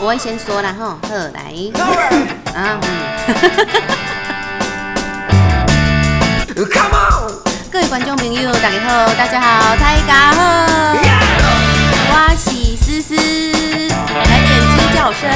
我会先说啦哈，好来啊，嗯，Come on! 各位观众朋友，大家好，大家好，大家好，我是思思，来点鸡叫声。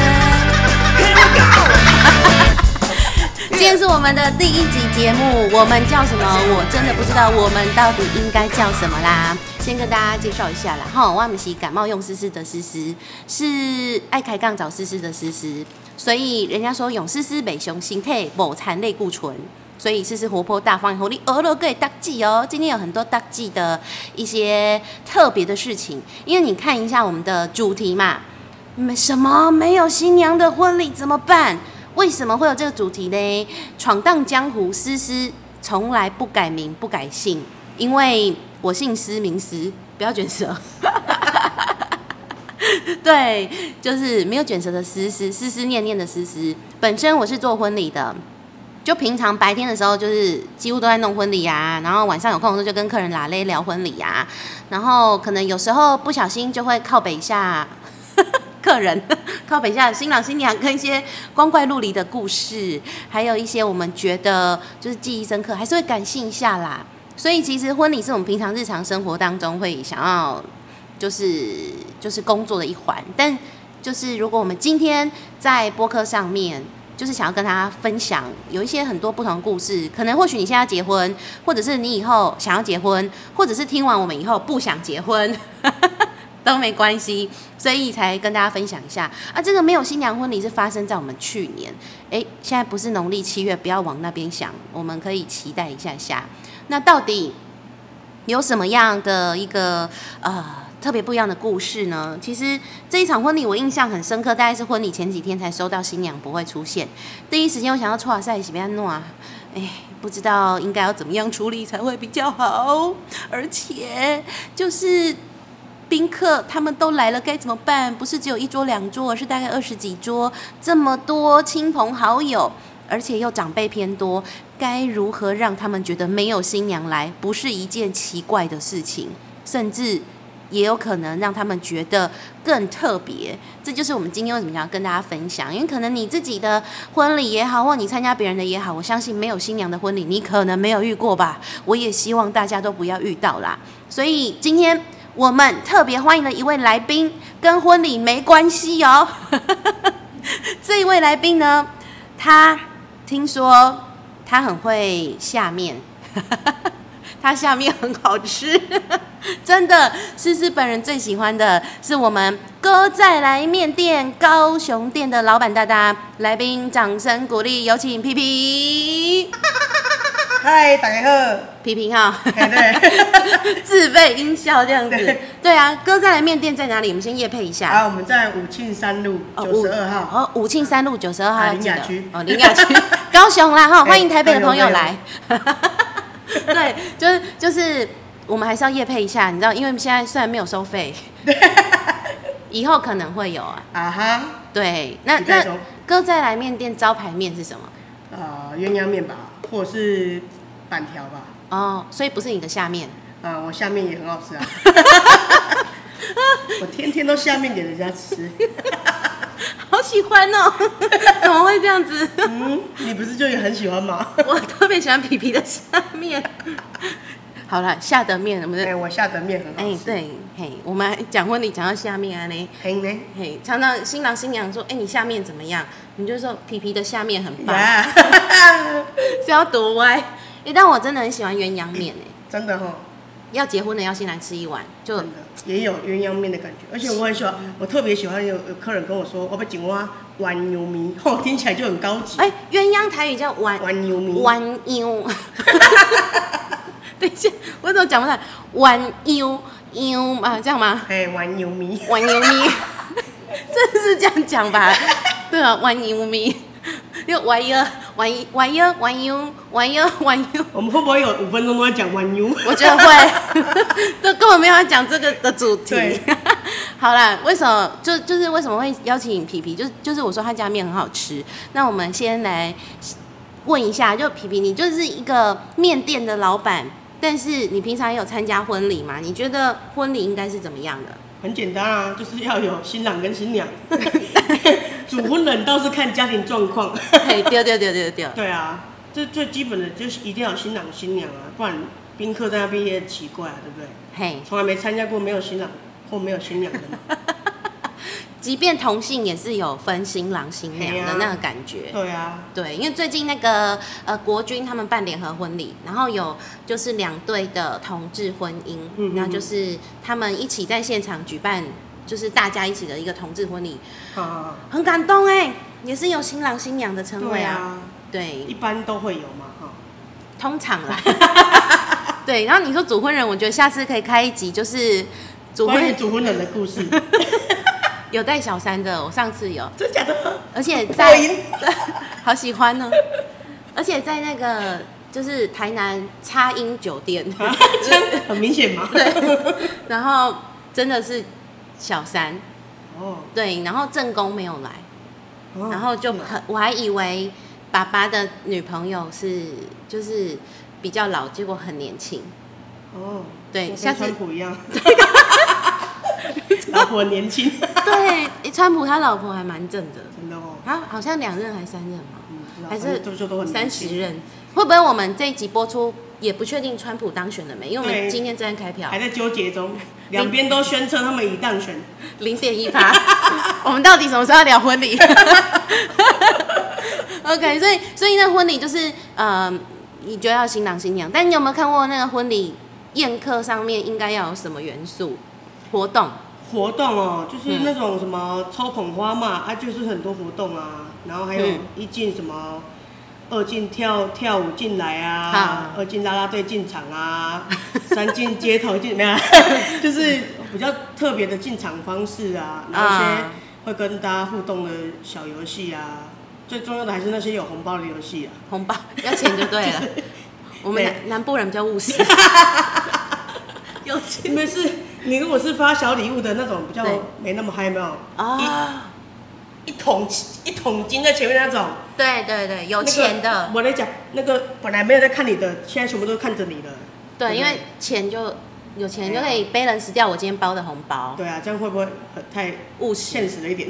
今天是我们的第一集节目，我们叫什么？我真的不知道，我们到底应该叫什么啦？先跟大家介绍一下啦，哈，我们是感冒用思思的思思，是爱开杠找思思的思思，所以人家说勇思思北雄心态某残类固醇。所以思思活泼大方，以后你俄罗可以大记哦。今天有很多大记的一些特别的事情，因为你看一下我们的主题嘛，没什么没有新娘的婚礼怎么办？为什么会有这个主题呢？闯荡江湖，思思从来不改名不改姓，因为我姓思名思，不要卷舌。对，就是没有卷舌的思思，思思念念的思思。本身我是做婚礼的，就平常白天的时候，就是几乎都在弄婚礼啊，然后晚上有空的时候就跟客人拉勒聊婚礼啊，然后可能有时候不小心就会靠北下 客人，靠北下新郎新娘跟一些光怪陆离的故事，还有一些我们觉得就是记忆深刻，还是会感性一下啦。所以其实婚礼是我们平常日常生活当中会想要就是就是工作的一环，但就是如果我们今天在播客上面。就是想要跟大家分享有一些很多不同故事，可能或许你现在结婚，或者是你以后想要结婚，或者是听完我们以后不想结婚，都没关系，所以才跟大家分享一下啊。这个没有新娘婚礼是发生在我们去年，诶，现在不是农历七月，不要往那边想，我们可以期待一下下。那到底有什么样的一个呃特别不一样的故事呢？其实这一场婚礼我印象很深刻，大概是婚礼前几天才收到新娘不会出现，第一时间我想要错赛喜别安诺啊，哎，不知道应该要怎么样处理才会比较好，而且就是。宾客他们都来了，该怎么办？不是只有一桌两桌，而是大概二十几桌，这么多亲朋好友，而且又长辈偏多，该如何让他们觉得没有新娘来不是一件奇怪的事情，甚至也有可能让他们觉得更特别。这就是我们今天为什么要跟大家分享，因为可能你自己的婚礼也好，或你参加别人的也好，我相信没有新娘的婚礼，你可能没有遇过吧。我也希望大家都不要遇到啦。所以今天。我们特别欢迎的一位来宾，跟婚礼没关系哦。这一位来宾呢，他听说他很会下面，他下面很好吃，真的。思思本人最喜欢的是我们哥再来面店高雄店的老板大大，来宾掌声鼓励，有请皮皮。嗨，大家好。皮皮哈，自备音效这样子对。对啊，哥再来面店在哪里？我们先夜配一下。啊，我们在武庆三路哦九十二号。哦，武庆三路九十二号，林雅区哦，林雅区，高雄啦哈，欢迎台北的朋友哎来。对，就是就是，我们还是要夜配一下，你知道，因为现在虽然没有收费，以后可能会有啊。啊哈，对，那那哥再来面店招牌面是什么？啊，鸳鸯面吧，或者是板条吧。哦，所以不是你的下面。啊，我下面也很好吃啊。我天天都下面给人家吃。好喜欢哦！怎么会这样子？嗯，你不是就也很喜欢吗？我特别喜欢皮皮的下面。好了，下的面，我们哎，的我下的面很哎、好吃。对，嘿，我们讲婚礼讲到下面啊呢，嘿呢。嘿，常常新郎新娘说，哎、你下面怎么样？你就说皮皮的下面很棒，呀，是要多歪。哎、但我真的很喜欢鸳鸯面哎，真的哈，要结婚的要先来吃一碗，就也有鸳鸯面的感觉，而且我很喜欢，我特别喜欢有有客人跟我说，我要井蛙弯牛米，哦，听起来就很高级。哎、鸳鸯台语叫弯弯牛米，弯腰。等一下，我怎么讲不出来？弯腰腰啊，这样吗？哎，弯牛米，弯腰咪，真的是这样讲吧？对啊，弯腰咪，因为弯腰弯弯腰弯腰弯腰弯腰。我们会不会有五分钟都在讲弯牛？我觉得会，都根本没有要讲这个的主题。好啦，为什么就就是为什么会邀请皮皮？就是就是我说他家面很好吃。那我们先来问一下，就皮皮，你就是一个面店的老板，但是你平常也有参加婚礼吗？你觉得婚礼应该是怎么样的？很简单啊，就是要有新郎跟新娘。主婚人倒是看家庭状况。嘿，丢丢丢丢丢，对啊，这最基本的就是一定要有新郎新娘啊，不然宾客在那边也很奇怪啊，对不对？嘿，从来没参加过没有新郎或没有新娘的嘛。即便同性也是有分新郎新娘的那个感觉。对啊，对，因为最近那个呃国军他们办联合婚礼，然后有就是两对的同志婚姻，嗯嗯然后就是他们一起在现场举办，就是大家一起的一个同志婚礼，啊，很感动哎，也是有新郎新娘的称谓啊。对啊，对，一般都会有嘛，哈。通常啦。对，然后你说主婚人，我觉得下次可以开一集，就是主婚主婚人的故事，有带小三的，我上次有，真假的？而且在 好喜欢哦，而且在那个就是台南插音酒店，很明显嘛。对。然后真的是小三，哦，对，然后正宫没有来，哦然后就很我还以为爸爸的女朋友是就是比较老，结果很年轻，哦，跟对像川普一样，老婆很年轻，对，川普他老婆还蛮正的，真的哦，他好像两任还三任嘛，还是三，十任，会不会我们这一集播出也不确定川普当选了没？因为我们今天正在开票还，在纠结中，两边都宣称他们已当选。零点一趴。我们到底什么时候要聊婚礼？OK，所以所以那婚礼就是呃，你觉得要新郎新娘，但你有没有看过那个婚礼宴客上面应该要有什么元素活动？活动哦，就是嗯那种什么抽捧花嘛，啊，就是很多活动啊，然后还有嗯一进什么二进跳跳舞进来啊啊，二进啦啦队进场啊，三进街头进没有啊，就是比较特别的进场方式啊，然后一些啊会跟大家互动的小游戏啊，最重要的还是那些有红包的游戏啊。红包要钱就对了。我们南南部人比较务实，有钱。因为是你如果是发小礼物的那种，比较对。没那么嗨，有没有？啊，一桶一桶金在前面那种。对对对，有那个钱的，我来讲，那个本来没有在看你的，现在全部都看着你的。对，不因为钱就有钱就可以 balance 掉我今天包的红包，对啊，这样会不会很太务实。现实了一点？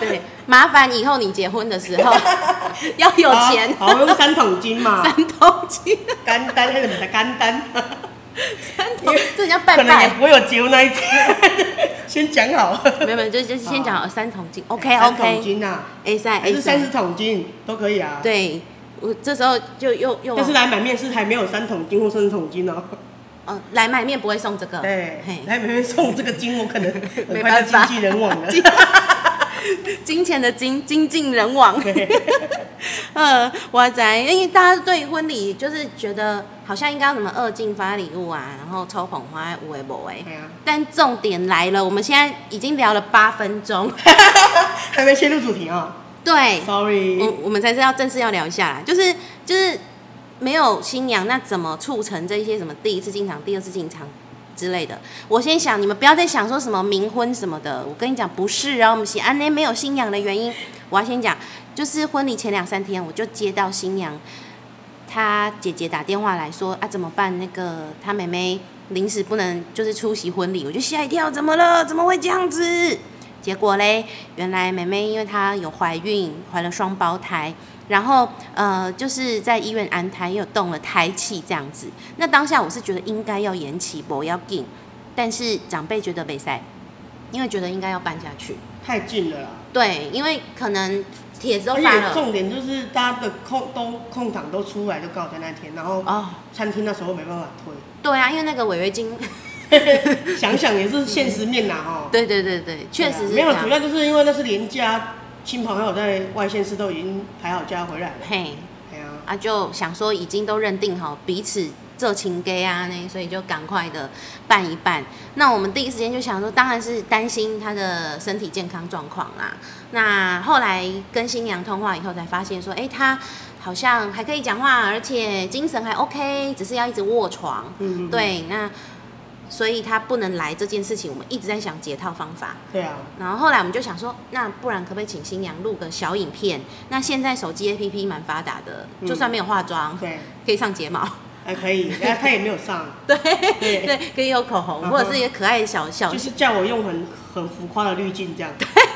对，麻烦以后你结婚的时候 要有钱，好，好用三桶金嘛，三桶金，干单还是什么干单？三桶，这叫可拜拜。能也不会有结婚那一天，先讲好。没有没有，就就是先讲好三桶金，OK OK 三桶金呐，A 三还 A 是三十，桶金都可以啊。，对，我这时候就又又但是来买面是还没有三桶金或三十桶金哦。哦来买面不会送这个，对，来买面送这个金，我可能很 没快办法就经济人亡了。金钱的金，精尽人亡。呃，哇塞，因为大家对婚礼就是觉得好像应该要什么二进发礼物啊，然后抽捧花，无为不为。对啊，但重点来了，我们现在已经聊了八分钟，还没切入主题啊对，，sorry。我我们才是要正式要聊一下啦，就是就是没有新娘，那怎么促成这些什么第一次进场、第二次进场之类的？我先想，你们不要再想说什么冥婚什么的，我跟你讲不是啊，我们写安内没有新娘的原因，我要先讲，就是婚礼前两三天我就接到新娘她姐姐打电话来说啊怎么办？那个她妹妹临时不能就是出席婚礼，我就吓一跳，怎么了？怎么会这样子？结果嘞，原来妹妹因为她有怀孕，怀了双胞胎，然后呃就是在医院安胎，又动了胎气这样子。那当下我是觉得应该要延期，不要紧，但是长辈觉得没塞，因为觉得应该要搬下去。太近了啦，对，因为可能帖子都发了重点就是大家的空都空档都出来，就刚好在那天，然后哦，餐厅那时候没办法推。对啊，因为那个违约金，想想也是现实面呐，哦。对对对对，确实是没有，主要就是因为那是连假，亲朋友在外县市都已经排好假回来了。嘿。对啊，啊，就想说已经都认定好彼此这情 gay 啊，那所以就赶快的办一办。那我们第一时间就想说，当然是担心他的身体健康状况啦。那后来跟新娘通话以后，才发现说，哎、他好像还可以讲话，而且精神还 OK，只是要一直卧床。嗯，对，那所以他不能来这件事情，我们一直在想解套方法。对啊，然后后来我们就想说，那不然可不可以请新娘录个小影片？那现在手机 APP 蛮发达的，嗯。就算没有化妆，对，可以上睫毛，还可以，他也没有上，对对。对，可以有口红，或者是一个可爱的小小就是叫我用很很浮夸的滤镜这样。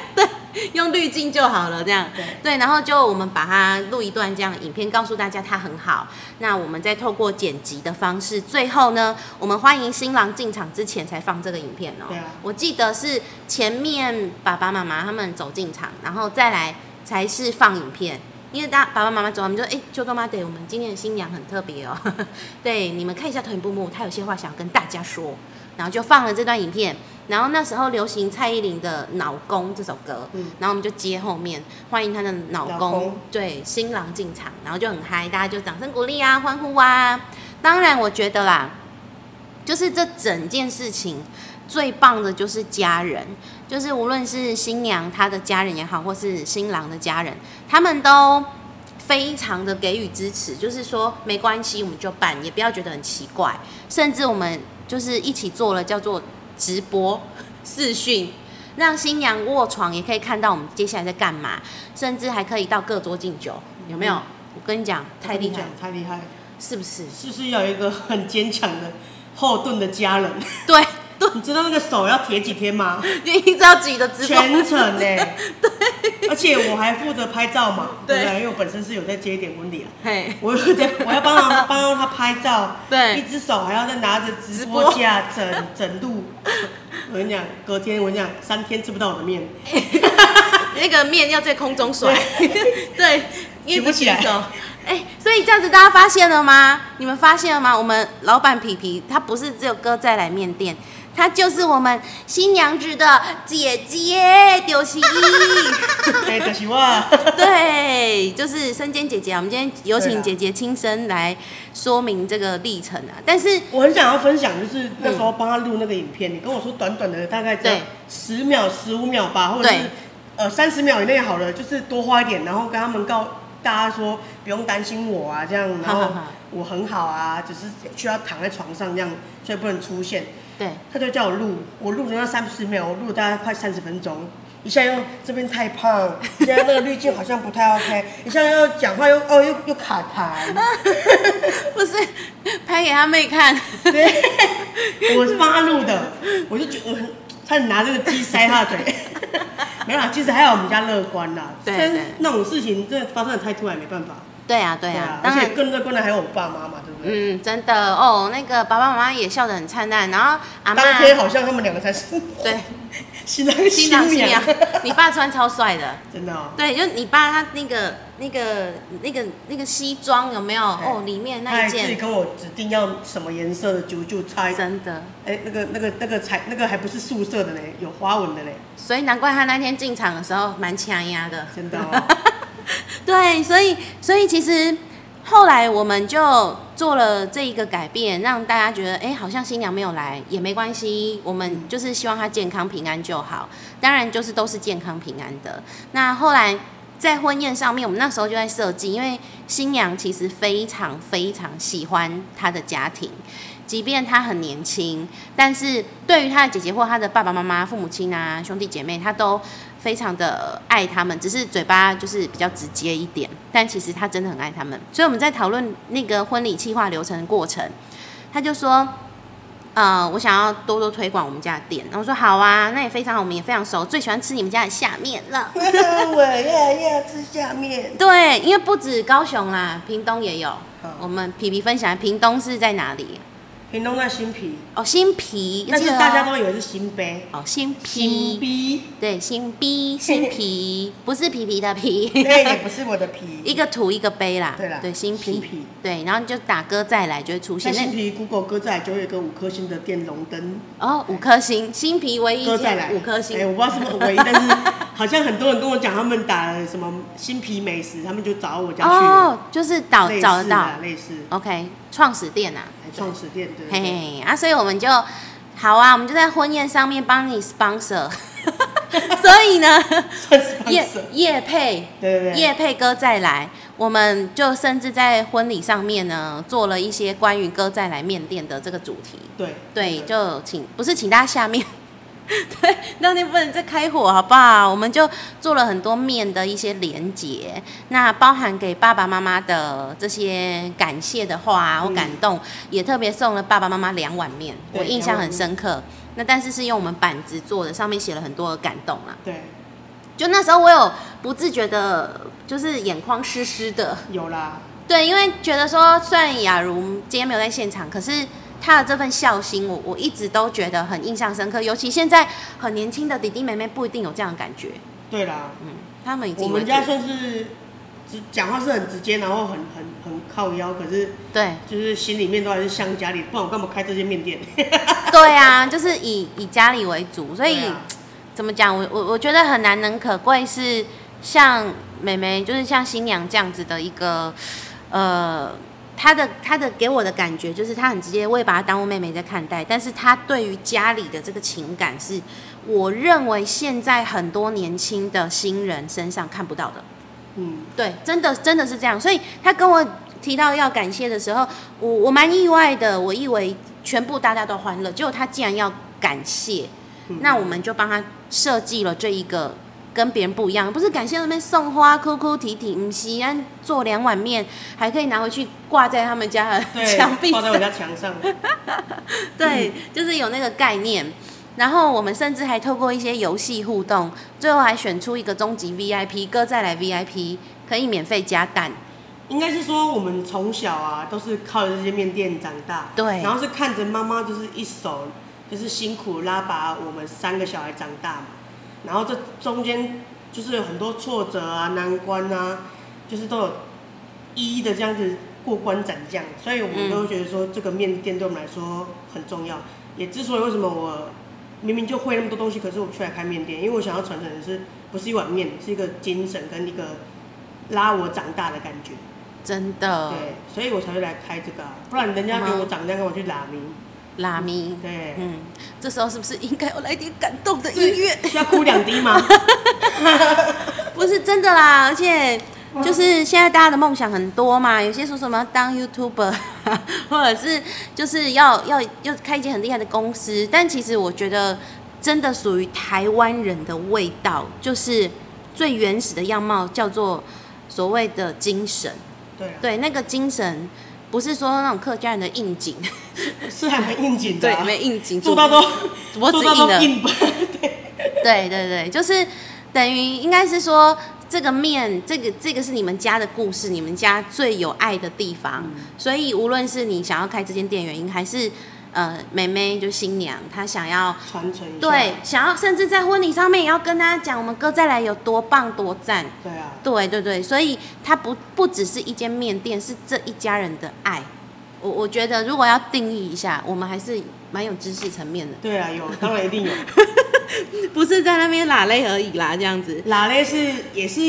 用滤镜就好了，这样对对，然后就我们把它录一段这样的影片，告诉大家它很好。那我们再透过剪辑的方式，最后呢，我们欢迎新郎进场之前才放这个影片哦。对啊我记得是前面爸爸妈妈他们走进场，然后再来才是放影片。因为大爸爸妈妈走，我们就哎，秋冬妈得，我们今天的新娘很特别哦。对，你们看一下臀部幕，她有些话想要跟大家说，然后就放了这段影片。然后那时候流行蔡依林的《脑公》这首歌，嗯。然后我们就接后面欢迎她的老公，老公。对新郎进场，然后就很嗨，大家就掌声鼓励啊，欢呼啊。当然，我觉得啦，就是这整件事情最棒的就是家人，就是无论是新娘她的家人也好，或是新郎的家人，他们都非常的给予支持，就是说没关系，我们就办，也不要觉得很奇怪，甚至我们就是一起做了叫做直播视讯。让新娘卧床也可以看到我们接下来在干嘛，甚至还可以到各桌敬酒，有没有？嗯我跟你讲，太厉害了，太厉害，是不是？是不是要有一个很坚强的后盾的家人？对对，你知道那个手要铁几天吗？你一直要举着直播，全程呢、对，而且我还负责拍照嘛，对不对对？因为我本身是有在接一点婚礼啊，嘿，我有在，我要帮他帮他拍照，对一只手还要再拿着直直播播架整整路。我跟你讲，隔天我跟你讲，三天吃不到我的面，那个面要在空中甩，对，举不起来。哎、所以这样子大家发现了吗？你们发现了吗？我们老板皮皮他不是只有哥在来面店，他就是我们新娘子的姐姐丢西。哎，可惜我。对，就是生煎姐姐啊。我们今天有请姐姐亲身来说明这个历程啊。但是我很想要分享，就是那时候帮她录那个影片，你跟我说短短的大概只要对十秒、十五秒吧，或者是呃三十秒以内好了，就是多花一点，然后跟他们告大家说不用担心我啊，这样，然后我很好啊，只是需要躺在床上这样，所以不能出现。对，他就叫我录，我录了那三十秒，我录了大概快三十分钟。一下又这边太胖，一下那个滤镜好像不太 OK，一下又讲话又哦又又卡痰，不是拍给他妹看。对，我是帮他录的，我就觉得我差点拿这个鸡塞他的嘴。没有啦，其实还好我们家乐观啦。对那种事情真的发生的太突然，没办法。对啊，对啊，而且。更乐观的还有我爸妈嘛，对不对？嗯，真的哦，那个爸爸妈妈也笑得很灿烂，然后阿妈当天好像他们两个才是对新郎 新郎新娘娘，，你爸穿超帅的，真的哦。对，就你爸他那个那个那个那个西装有没有？哦，里面那一件跟我指定要什么颜色的就就猜，真的，哎，那个那个那个彩那个还不是素色的嘞，有花纹的嘞，所以难怪他那天进场的时候蛮强压的。真的哦。对，所以所以其实后来我们就做了这一个改变，让大家觉得，哎，好像新娘没有来也没关系，我们就是希望她健康平安就好。当然就是都是健康平安的。那后来在婚宴上面，我们那时候就在设计，因为新娘其实非常非常喜欢她的家庭。即便她很年轻，但是对于她的姐姐或她的爸爸妈妈、父母亲啊、兄弟姐妹，她都非常的爱他们，只是嘴巴就是比较直接一点，但其实他真的很爱他们。所以我们在讨论那个婚礼计划流程的过程，他就说。呃，我想要多多推广我们家的店，然后我说好啊，那也非常好，我们也非常熟，最喜欢吃你们家的下面了。我要要吃下面。对，因为不止高雄啦，屏东也有。好我们皮皮分享，屏东是在哪里？屏东在新皮，哦，新皮，但是大家都以为是新杯，哦，新皮，新逼，对，新逼，新皮，不是皮皮的皮，对也不是我的皮。一个土一个杯啦。对啦对，新皮，新皮对，然后就打歌再来就会出现。那新皮 Google 歌仔就有一个五颗星的电龙灯，哦五颗星，新皮唯一歌仔来。五颗星。哎，，我不知道是不是唯一，但是 好像很多人跟我讲，他们打什么新皮美食，他们就找我家去，哦，就是找找得到。啊，类似，，OK，创始店啊，哎创始店对嘿对对。嘿啊，所以我们就好啊，我们就在婚宴上面帮你 sponsor，所以呢，叶叶配对对对，叶配哥再来，我们就甚至在婚礼上面呢做了一些关于哥再来面店的这个主题。对对，就请不是请大家下面，对，当天不能再开火，好不好？我们就做了很多面的一些连接，那包含给爸爸妈妈的这些感谢的话我感动，也特别送了爸爸妈妈两碗面，我印象很深刻。那但是是用我们板子做的，上面写了很多的感动啦。对，就那时候我有不自觉的，就是眼眶湿湿的，有啦，对，因为觉得说，虽然雅茹今天没有在现场，可是她的这份孝心我，我一直都觉得很印象深刻。尤其现在很年轻的弟弟妹妹不一定有这样的感觉，对啦，嗯，他们已经我们家算是直讲话是很直接，然后很很很靠腰，可是对就是心里面都还是想家里，不然我干嘛开这些面店？对啊，就是以以家里为主，所以、啊怎么讲？我我我觉得很难能可贵是像妹妹，就是像新娘这样子的一个呃。她的他的给我的感觉就是他很直接，我也把他当我妹妹在看待，但是他对于家里的这个情感是，我认为现在很多年轻的新人身上看不到的。嗯，对，真的真的是这样。所以他跟我提到要感谢的时候，我我蛮意外的。我以为全部大家都欢乐，结果他竟然要感谢，那我们就帮他设计了这一个跟别人不一样，不是感谢那边送花、哭哭啼啼，唔是，安做两碗面，还可以拿回去挂在他们家的对，墙壁挂在我。家墙上。对，就是有那个概念。然后我们甚至还透过一些游戏互动，最后还选出一个终极 VIP，哥再来 VIP，可以免费加蛋。应该是说我们从小啊都是靠着这些面店长大，对然后是看着妈妈就是一手就是辛苦拉拔我们三个小孩长大嘛，然后这中间就是有很多挫折啊、难关啊，就是都有一一的这样子过关斩将，所以我们都觉得说这个面店对我们来说很重要。也之所以为什么我明明就会那么多东西，可是我却来开面店，因为我想要传承的是不是一碗面，是一个精神跟一个拉我长大的感觉。真的，对，所以我才会来开这个、啊，不然人家给我长这样，跟我去拉咪。拉咪，对，嗯，这时候是不是应该要来点感动的音乐？需要哭两滴吗？不是真的啦，而且就是现在大家的梦想很多嘛，有些说什么要当 YouTuber，或者是就是要要要开一间很厉害的公司，但其实我觉得真的属于台湾人的味道，就是最原始的样貌，叫做所谓的精神。对啊，对，那个精神不是说那种客家人的应景，是还蛮应景的、没应景，做到都我只做到硬了。都硬吧。对，对对对，就是等于应该是说，这个面，这个这个是你们家的故事，你们家最有爱的地方。所以无论是你想要开这间店原因，还是呃妹妹就新娘她想要传承一下。对想要，甚至在婚礼上面也要跟大家讲，我们哥再来有多棒多赞。对啊，对对对，所以它不不只是一间面店，是这一家人的爱。我我觉得如果要定义一下，我们还是蛮有知识层面的，对啊，有，当然一定有。不是在那边拉累而已啦，这样子。拉勒是也是，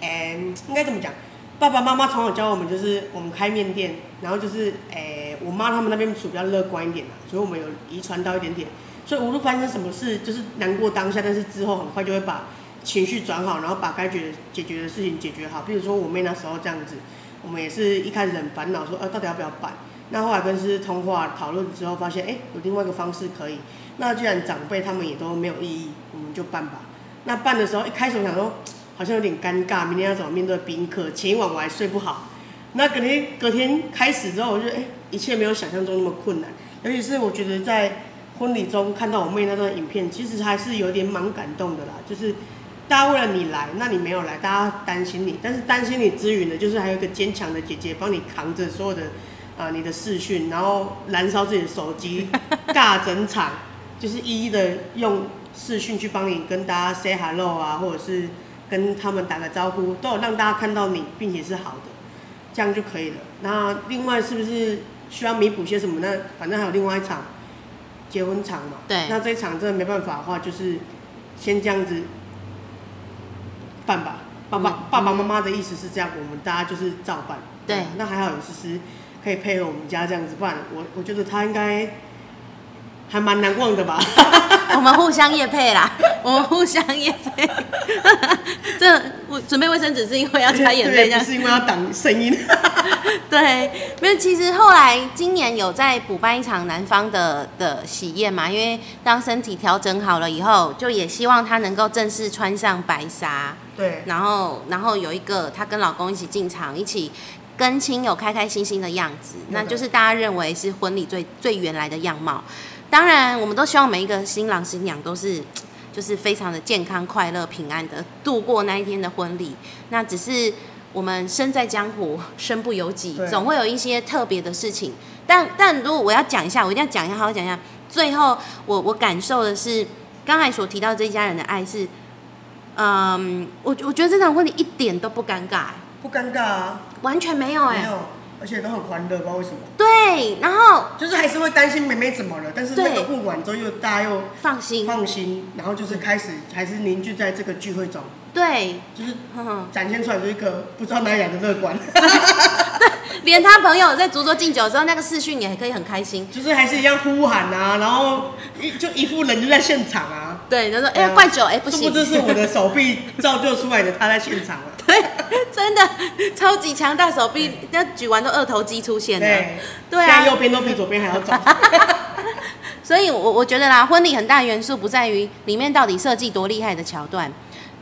诶、应该怎么讲？爸爸妈妈从小教我们，就是我们开面店，然后就是，诶、我妈他们那边属比较乐观一点嘛，所以我们有遗传到一点点。所以无论发生什么事，就是难过当下，但是之后很快就会把情绪转好，然后把该解解决的事情解决好。比如说我妹那时候这样子，我们也是一开始很烦恼，说，呃，到底要不要办？那后来跟师通话讨论之后，发现，哎、有另外一个方式可以。那既然长辈他们也都没有异议，我们就办吧。那办的时候，一开始我想说，好像有点尴尬，明天要怎么面对宾客？前一晚我还睡不好。那隔天隔天开始之后，我就哎、一切没有想象中那么困难。尤其是我觉得在婚礼中看到我妹那段影片，其实还是有点蛮感动的啦。就是大家为了你来，那你没有来，大家担心你，但是担心你之余呢，就是还有一个坚强的姐姐帮你扛着所有的啊、你的视讯，然后燃烧自己的手机，尬整场，就是一一的用视讯去帮你跟大家 say hello 啊，或者是跟他们打个招呼，都有让大家看到你，并且是好的，这样就可以了。那另外是不是需要弥补些什么呢？反正还有另外一场结婚场嘛。对那这一场真的没办法的话，就是先这样子办吧。爸爸、嗯爸爸妈妈的意思是这样，我们大家就是照办。对那还好有思思可以配合我们家这样子，不然我我觉得他应该还蛮难忘的吧。我们互相夜配啦，我们互相夜配。这我准备卫生纸是因为要擦眼泪，不是因为要挡声音。对，没有。其实后来今年有在补办一场男方的的喜宴嘛，因为当身体调整好了以后，就也希望他能够正式穿上白纱，对，然后然后有一个她跟老公一起进场，一起跟亲友开开心心的样子，那就是大家认为是婚礼最最原来的样貌。当然，我们都希望每一个新郎新娘都是。就是非常的健康、快乐、平安的度过那一天的婚礼。那只是我们身在江湖，身不由己，对。总会有一些特别的事情。但但如果我要讲一下，我一定要讲一下，好好讲一下。最后，我我感受的是刚才所提到这一家人的爱是，嗯，我我觉得这场婚礼一点都不尴尬，不尴尬啊，完全没有哎、没有，而且都很欢乐，不知道为什么，对，然后就是还是会担心妹妹怎么了，但是那个问完之后又大家又放心，放心，然后就是开始还是凝聚在这个聚会中，对，就是。展现出来就是一个不知道哪里来的乐观，连他朋友在烛桌敬酒的时候，那个视讯也可以很开心。就是还是一样呼喊啊，然后一就一副人就在现场啊，对，他说哎、怪酒，哎、不行，殊不知是我的手臂造就出来的，他在现场啊，对，真的超级强大手臂，那举完都二头肌出现了。对，对现在右啊，边都比左边还要早，所以我我觉得啦，婚礼很大元素不在于里面到底设计多厉害的桥段，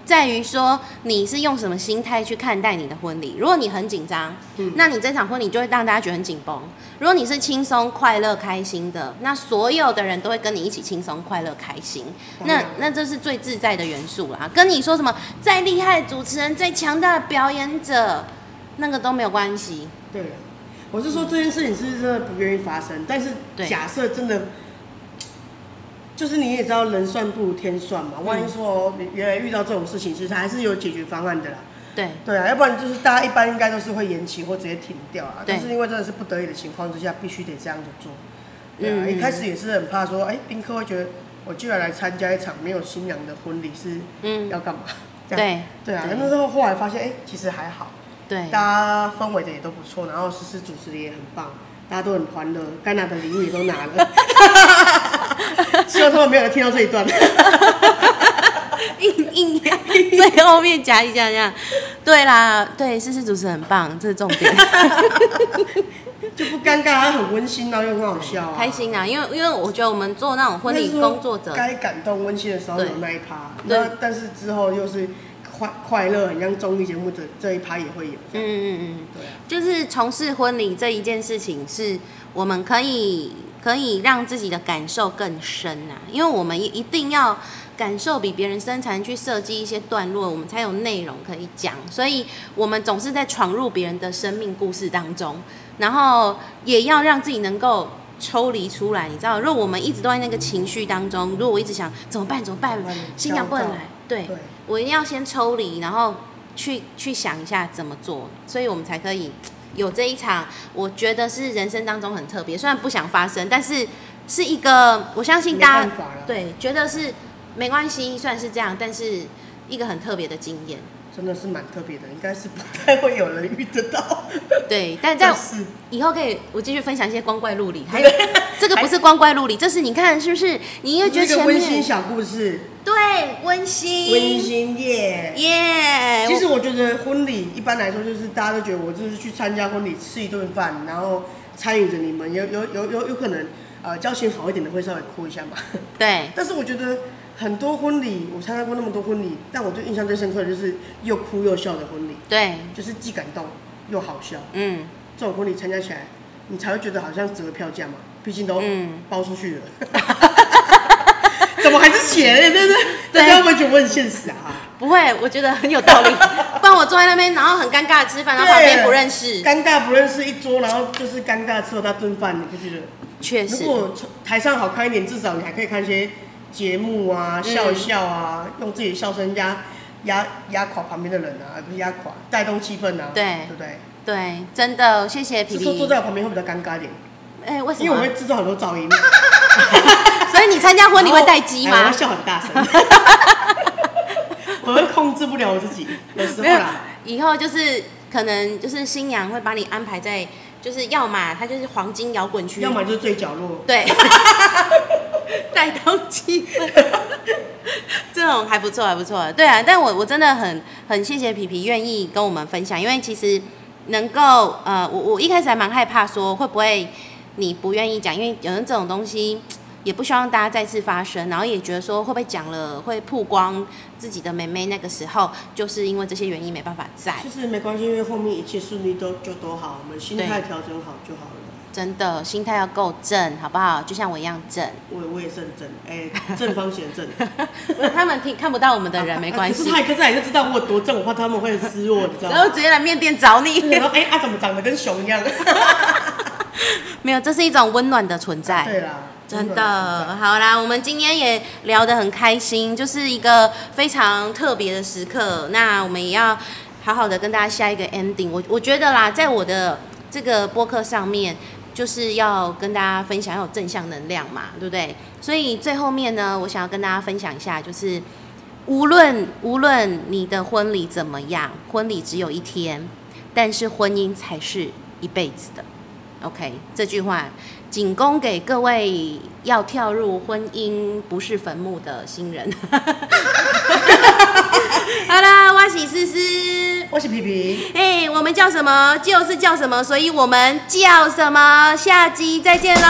在于说你是用什么心态去看待你的婚礼。如果你很紧张，嗯那你这场婚礼就会让大家觉得很紧绷；如果你是轻松、快乐、开心的，那所有的人都会跟你一起轻松、快乐、开心。那那这是最自在的元素啦。跟你说什么再厉害的主持人、再强大的表演者，那个都没有关系。对，我是说这件事情是真的不愿意发生，但是对假设真的，就是你也知道人算不如天算嘛，万一说哦原来遇到这种事情，其实还是有解决方案的啦。对对啊，要不然就是大家一般应该都是会延期或直接停掉啊。对但是因为真的是不得已的情况之下，必须得这样子做。对啊，嗯一开始也是很怕说，哎、宾客会觉得我居然来参加一场没有新娘的婚礼是嗯，要干嘛？对对啊，对那时候后来发现，哎、其实还好。对大家氛围的也都不错，然后诗诗主持的也很棒，大家都很欢乐，该拿的礼物也都拿了。他们没有人听到这一段。硬硬要最后面夹一下这样。对啦，对，诗诗主持很棒，这是重点，就不尴尬，还很温馨啊，又很好笑啊，开心啊！因为因为我觉得我们做那种婚礼工作者，该感动温馨的时候对有那一趴，那但是之后又是快快乐，很像综艺节目的这一趴也会有。嗯嗯嗯嗯，对啊，就是从事婚礼这一件事情，是我们可以可以让自己的感受更深啊，因为我们一一定要感受比别人深，才能去设计一些段落，我们才有内容可以讲。所以我们总是在闯入别人的生命故事当中，然后也要让自己能够。抽离出来，你知道，如果我们一直都在那个情绪当中，如果我一直想怎么办怎么办新娘不能来，对对我一定要先抽离，然后去去想一下怎么做，所以我们才可以有这一场，我觉得是人生当中很特别，虽然不想发生，但是是一个我相信大家对觉得是没关系，虽然是这样，但是一个很特别的经验。真的是蛮特别的，应该是不太会有人遇得到。对，但在 但以后可以我继续分享一些光怪陆离，还有 这个不是光怪陆离，这是你看是不是？你因为觉得前面温馨小故事，对温馨温馨耶。耶，其实我觉得婚礼一般来说就是大家都觉得我就是去参加婚礼吃一顿饭，然后参与着你们，有有有有有可能呃交情好一点的会稍微哭一下嘛。对 但是我觉得很多婚礼，我参加过那么多婚礼，但我最印象最深刻的就是又哭又笑的婚礼，对，就是既感动又好笑。嗯这种婚礼参加起来，你才会觉得好像折票价嘛，毕竟都嗯包出去了。怎么还是钱？对不对？对大家会不会觉得我很现实啊？不会，我觉得很有道理。不然我坐在那边，然后很尴尬的吃饭，然后旁边不认识，尴尬不认识一桌，然后就是尴尬吃了那顿饭，你不觉得？如确实，如果台上好看一点，至少你还可以看一些节目啊，嗯笑一笑啊，用自己的笑声压压压垮旁边的人啊，不是压垮，带动气氛啊，对对不对？对，真的，谢谢皮皮。是坐在我旁边会比较尴尬一点，哎，为什么因为我会？制造很多噪音。所以你参加婚礼会待机吗哎我会？笑很大声，我会控制不了我自己，有时候啦。，以后就是可能就是新娘会把你安排在，就是要么她就是黄金摇滚区，要么就是最角落，对，带动气氛，这种还不错，还不错。对啊，但我我真的很很谢谢皮皮愿意跟我们分享，因为其实能够呃，我我一开始还蛮害怕说会不会你不愿意讲，因为有人这种东西也不希望大家再次发生，然后也觉得说会不会讲了会曝光自己的妹妹，那个时候就是因为这些原因没办法在，其实没关系，因为后面一切顺利都就都好，我们心态对调整好就好了。真的心态要够正，好不好？就像我一样正，我我也是很正，哎、正方形正，他们听看不到我们的人没关系 可是，他一个在就知道我有多正，我怕他们会失落，你知道吗？然后直接来面店找你，然后哎，啊怎么长得跟熊一样？没有，这是一种温暖的存在。对啦，真的，好啦，我们今天也聊得很开心，就是一个非常特别的时刻。那我们也要好好的跟大家下一个 ending。我我觉得啦，在我的这个播客上面，就是要跟大家分享有正向能量嘛，对不对？所以最后面呢，我想要跟大家分享一下，就是无论无论你的婚礼怎么样，婚礼只有一天，但是婚姻才是一辈子的。OK，这句话仅供给各位要跳入婚姻不是坟墓的新人。好啦，我是思思，我是皮皮，哎、我们叫什么就是叫什么，所以我们叫什么，下集再见喽。